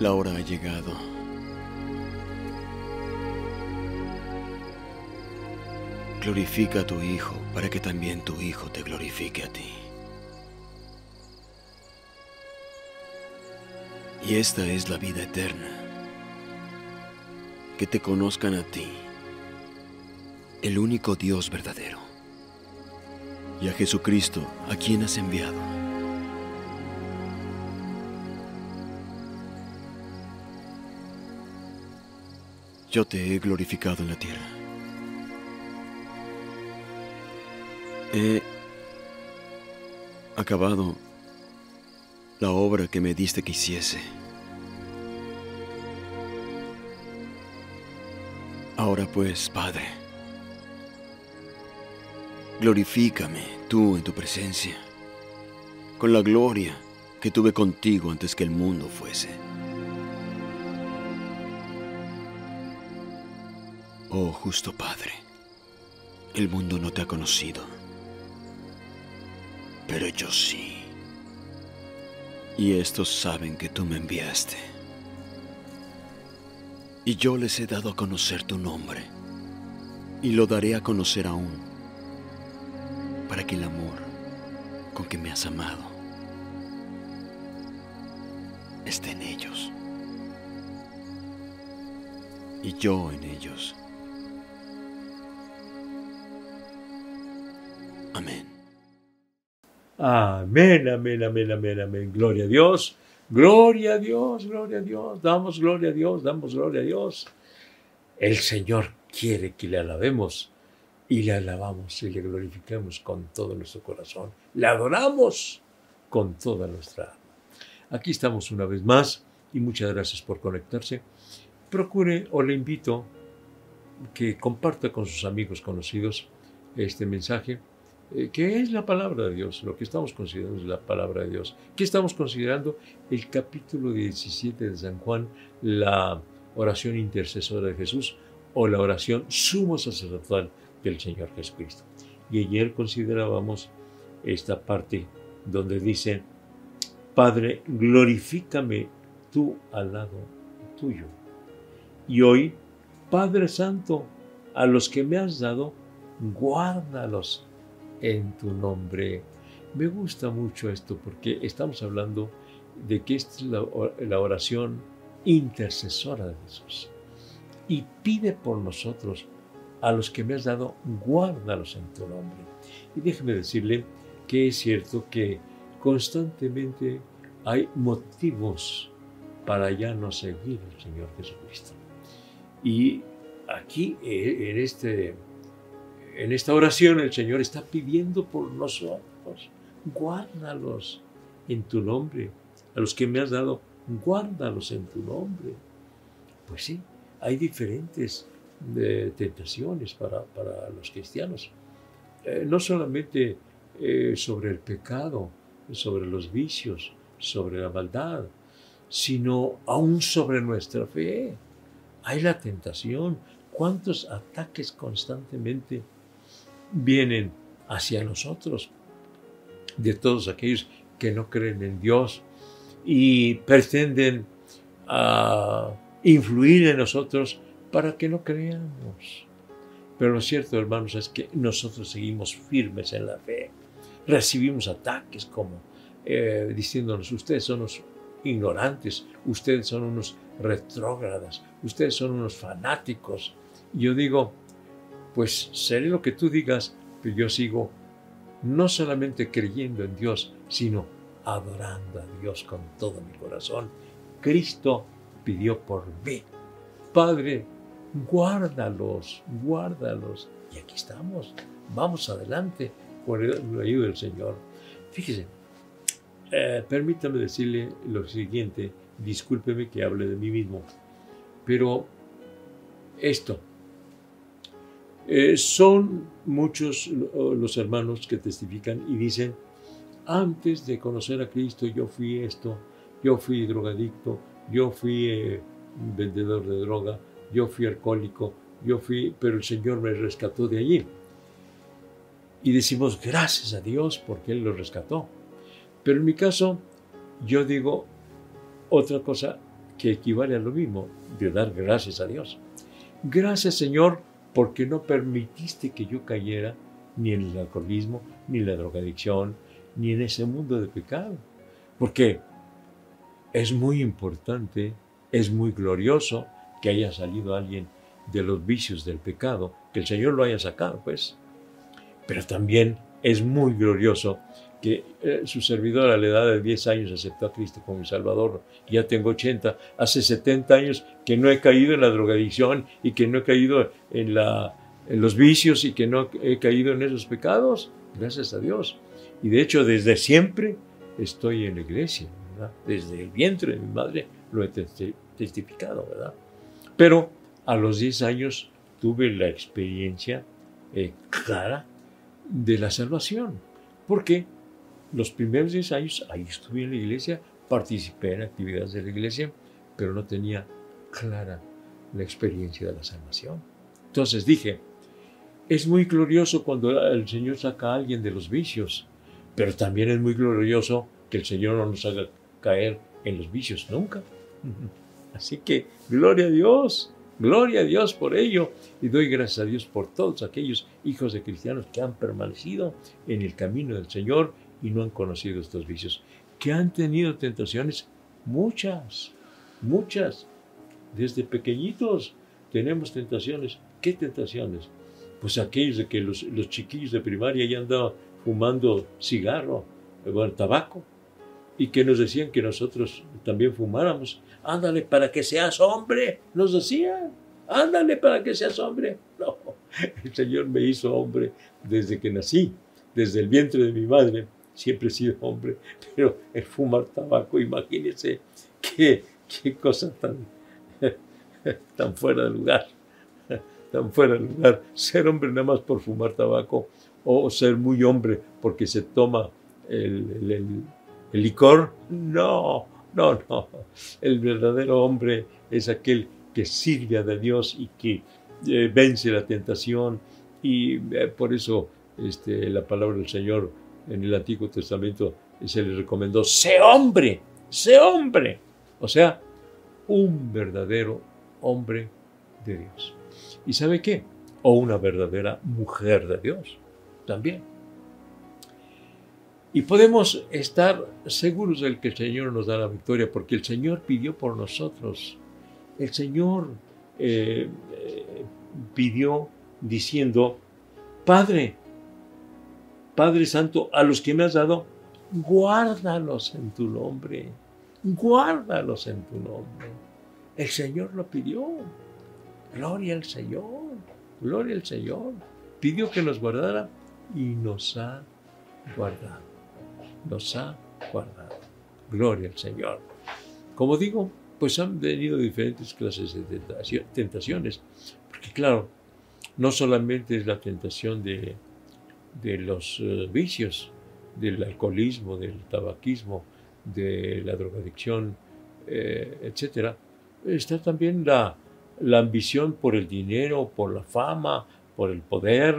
La hora ha llegado. Glorifica a tu Hijo para que también tu Hijo te glorifique a ti. Y esta es la vida eterna, que te conozcan a ti, el único Dios verdadero, y a Jesucristo a quien has enviado. Yo te he glorificado en la tierra. He acabado la obra que me diste que hiciese. Ahora pues, Padre, glorifícame tú en tu presencia, con la gloria que tuve contigo antes que el mundo fuese. Oh justo Padre, el mundo no te ha conocido, pero yo sí. Y estos saben que tú me enviaste. Y yo les he dado a conocer tu nombre, y lo daré a conocer aún, para que el amor con que me has amado esté en ellos, y yo en ellos. Amén. Amén, amén, amén, amén, amén. Gloria a Dios, gloria a Dios, gloria a Dios. Damos gloria a Dios, damos gloria a Dios. El Señor quiere que le alabemos y le alabamos y le glorifiquemos con todo nuestro corazón. Le adoramos con toda nuestra alma. Aquí estamos una vez más y muchas gracias por conectarse. Procure o le invito que comparta con sus amigos conocidos este mensaje ¿Qué es la palabra de Dios? Lo que estamos considerando es la palabra de Dios. ¿Qué estamos considerando? El capítulo 17 de San Juan, la oración intercesora de Jesús o la oración sumo sacerdotal del Señor Jesucristo. Y ayer considerábamos esta parte donde dice, Padre, glorifícame tú al lado tuyo. Y hoy, Padre Santo, a los que me has dado, guárdalos en tu nombre. Me gusta mucho esto porque estamos hablando de que esta es la, oración intercesora de Jesús. Y pide por nosotros, a los que me has dado, guárdalos en tu nombre. Y déjeme decirle que es cierto que constantemente hay motivos para ya no seguir al Señor Jesucristo. Y aquí, eh, en este en esta oración el Señor está pidiendo por nosotros, guárdalos en tu nombre. A los que me has dado, guárdalos en tu nombre. Pues sí, hay diferentes eh, tentaciones para, los cristianos. Eh, no solamente eh, sobre el pecado, sobre los vicios, sobre la maldad, sino aún sobre nuestra fe. Hay la tentación. ¿Cuántos ataques constantemente vienen hacia nosotros, de todos aquellos que no creen en Dios y pretenden ah, influir en nosotros para que no creamos. Pero lo cierto, hermanos, es que nosotros seguimos firmes en la fe. Recibimos ataques como eh, diciéndonos, ustedes son unos ignorantes, ustedes son unos retrógradas, ustedes son unos fanáticos. yo digo, pues seré lo que tú digas, pero yo sigo no solamente creyendo en Dios, sino adorando a Dios con todo mi corazón. Cristo pidió por mí. Padre, guárdalos, guárdalos. Y aquí estamos. Vamos adelante con la ayuda del Señor. Fíjese, eh, permítame decirle lo siguiente. Discúlpeme que hable de mí mismo. Pero esto, eh, son muchos los hermanos que testifican y dicen, antes de conocer a Cristo yo fui esto, yo fui drogadicto, yo fui eh, vendedor de droga, yo fui alcohólico, yo fui, pero el Señor me rescató de allí. y decimos gracias a Dios porque Él lo rescató. Pero en mi caso, yo digo otra cosa que equivale a lo mismo, de dar gracias a Dios. Gracias Señor porque no permitiste que yo cayera ni en el alcoholismo, ni en la drogadicción, ni en ese mundo de pecado. Porque es muy importante, es muy glorioso que haya salido alguien de los vicios del pecado, que el Señor lo haya sacado, pues. Pero también es muy glorioso que eh, su servidor a la edad de 10 años aceptó a Cristo como mi Salvador, ya tengo 80, hace 70 años que no he caído en la drogadicción y que no he caído en, los vicios y que no he caído en esos pecados, gracias a Dios. Y de hecho desde siempre estoy en la iglesia, desde el vientre de mi madre lo he testificado, ¿verdad? Pero a los 10 años tuve la experiencia eh, clara de la salvación, porque los primeros 10 años ahí estuve en la iglesia, participé en actividades de la iglesia, pero no tenía clara la experiencia de la salvación. Entonces dije, es muy glorioso cuando el Señor saca a alguien de los vicios, pero también es muy glorioso que el Señor no nos haga caer en los vicios nunca. Así que, gloria a Dios, gloria a Dios por ello. Y doy gracias a Dios por todos aquellos hijos de cristianos que han permanecido en el camino del Señor y no han conocido estos vicios, que han tenido tentaciones, muchas, muchas, desde pequeñitos tenemos tentaciones. ¿Qué tentaciones? Pues aquellos de que los, chiquillos de primaria ya andaban fumando cigarro, bueno, tabaco, y que nos decían que nosotros también fumáramos. Ándale para que seas hombre, nos decían. Ándale para que seas hombre. No, el Señor me hizo hombre desde que nací, desde el vientre de mi madre siempre he sido hombre, pero el fumar tabaco, imagínense qué, qué cosa tan, tan fuera de lugar, tan fuera de lugar. Ser hombre nada más por fumar tabaco o ser muy hombre porque se toma el, licor, no, no, no. El verdadero hombre es aquel que sirve a Dios y que eh, vence la tentación y eh, por eso este, la palabra del Señor en el Antiguo Testamento se le recomendó, sé hombre, sé hombre. O sea, un verdadero hombre de Dios. ¿Y sabe qué? O una verdadera mujer de Dios también. Y podemos estar seguros de que el Señor nos da la victoria, porque el Señor pidió por nosotros. El Señor eh, eh, pidió diciendo, Padre, Padre Santo, a los que me has dado, guárdalos en tu nombre, guárdalos en tu nombre. El Señor lo pidió. Gloria al Señor, gloria al Señor. Pidió que nos guardara y nos ha guardado. Nos ha guardado. Gloria al Señor. Como digo, pues han venido diferentes clases de tentaciones. Porque claro, no solamente es la tentación de de los eh, vicios, del alcoholismo, del tabaquismo, de la drogadicción, eh, etc. Está también la, la ambición por el dinero, por la fama, por el poder.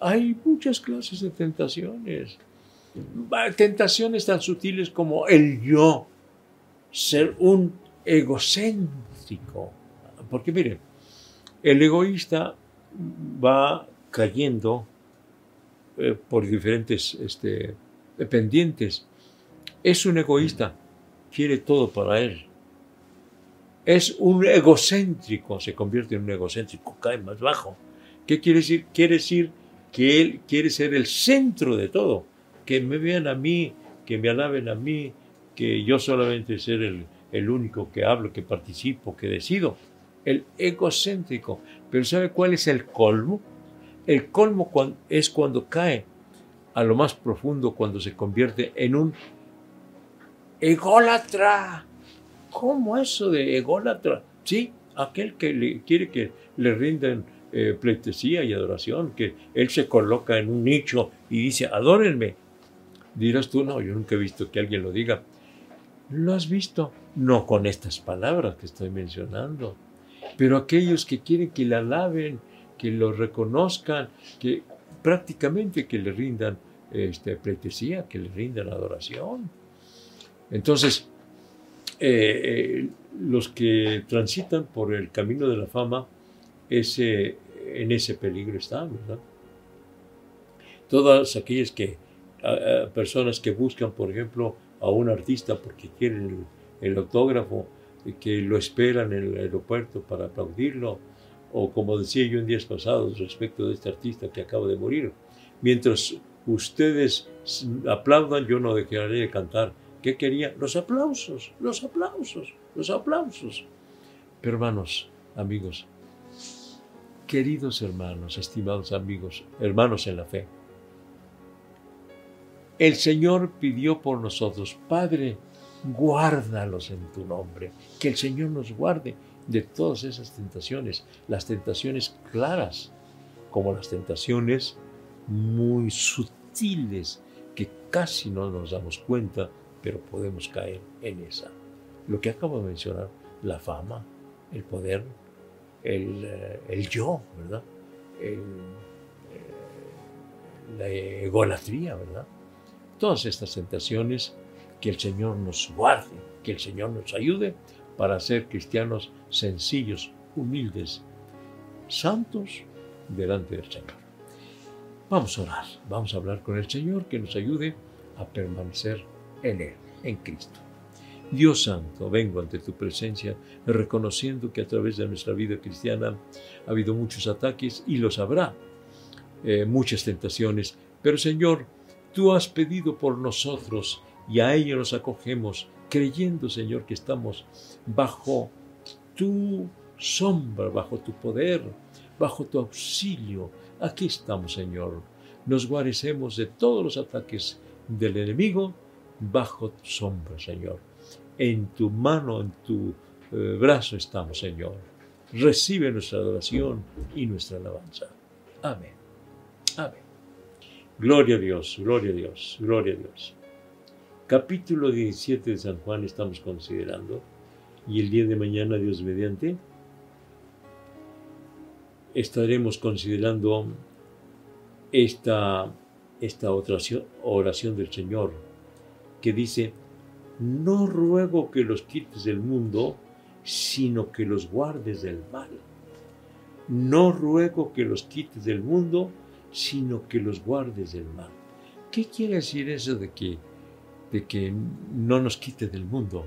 Hay muchas clases de tentaciones. Tentaciones tan sutiles como el yo, ser un egocéntrico. Porque miren, el egoísta va cayendo eh, por diferentes este, dependientes. Es un egoísta, quiere todo para él. Es un egocéntrico, se convierte en un egocéntrico, cae más bajo. ¿Qué quiere decir? Quiere decir que él quiere ser el centro de todo, que me vean a mí, que me alaben a mí, que yo solamente ser el único que hablo, que participo, que decido. El egocéntrico. Pero ¿sabe cuál es el colmo? El colmo es cuando cae a lo más profundo, cuando se convierte en un ególatra. ¿Cómo eso de ególatra? Sí, aquel que le, quiere que le rindan eh, pleitesía y adoración, que él se coloca en un nicho y dice, adórenme. Dirás tú, no, yo nunca he visto que alguien lo diga. ¿Lo has visto? No con estas palabras que estoy mencionando, pero aquellos que quieren que le alaben, que lo reconozcan, que prácticamente que le rindan este, pleitesía, que le rindan adoración. Entonces, eh, eh, los que transitan por el camino de la fama, ese, en ese peligro están, ¿verdad? Todas aquellas que, personas que buscan, por ejemplo, a un artista porque quieren el, el autógrafo, que lo esperan en el aeropuerto para aplaudirlo, o como decía yo en días pasados respecto de este artista que acaba de morir, mientras ustedes aplaudan, yo no dejaré de cantar. ¿Qué quería? Los aplausos, los aplausos, los aplausos. Hermanos, amigos, queridos hermanos, estimados amigos, hermanos en la fe, el Señor pidió por nosotros, Padre, guárdalos en tu nombre, que el Señor nos guarde de todas esas tentaciones, las tentaciones claras, como las tentaciones muy sutiles que casi no nos damos cuenta, pero podemos caer en esa. Lo que acabo de mencionar, la fama, el poder, el, eh, yo, ¿verdad? Eh, la egolatría, ¿verdad? Todas estas tentaciones, que el Señor nos guarde, que el Señor nos ayude para ser cristianos sencillos, humildes, santos delante del Señor. Vamos a orar, vamos a hablar con el Señor que nos ayude a permanecer en Él, en Cristo. Dios Santo, vengo ante tu presencia reconociendo que a través de nuestra vida cristiana ha habido muchos ataques y los habrá, eh, muchas tentaciones, pero Señor, tú has pedido por nosotros y a ello nos acogemos, creyendo, Señor, que estamos bajo tu sombra, bajo tu poder, bajo tu auxilio. Aquí estamos, Señor. Nos guarecemos de todos los ataques del enemigo bajo tu sombra, Señor. En tu mano, en tu eh, brazo estamos, Señor. Recibe nuestra adoración y nuestra alabanza. Amén. Amén. Gloria a Dios, gloria a Dios, gloria a Dios. Capítulo 17 de San Juan estamos considerando y el día de mañana, Dios mediante, estaremos considerando esta, esta oración, oración del Señor que dice, no ruego que los quites del mundo, sino que los guardes del mal. No ruego que los quites del mundo, sino que los guardes del mal. ¿Qué quiere decir eso de que de que no nos quite del mundo.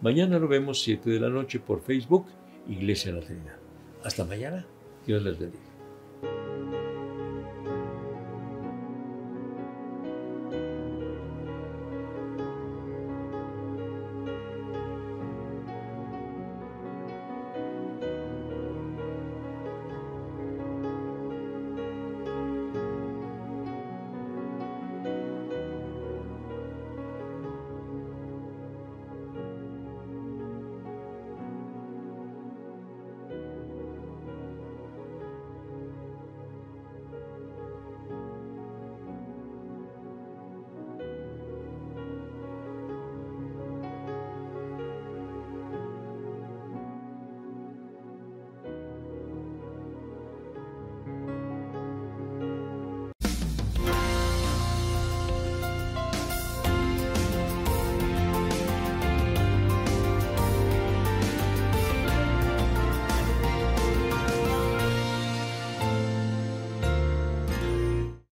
Mañana lo vemos 7 de la noche por Facebook, Iglesia La Trinidad. Hasta mañana. Dios les bendiga.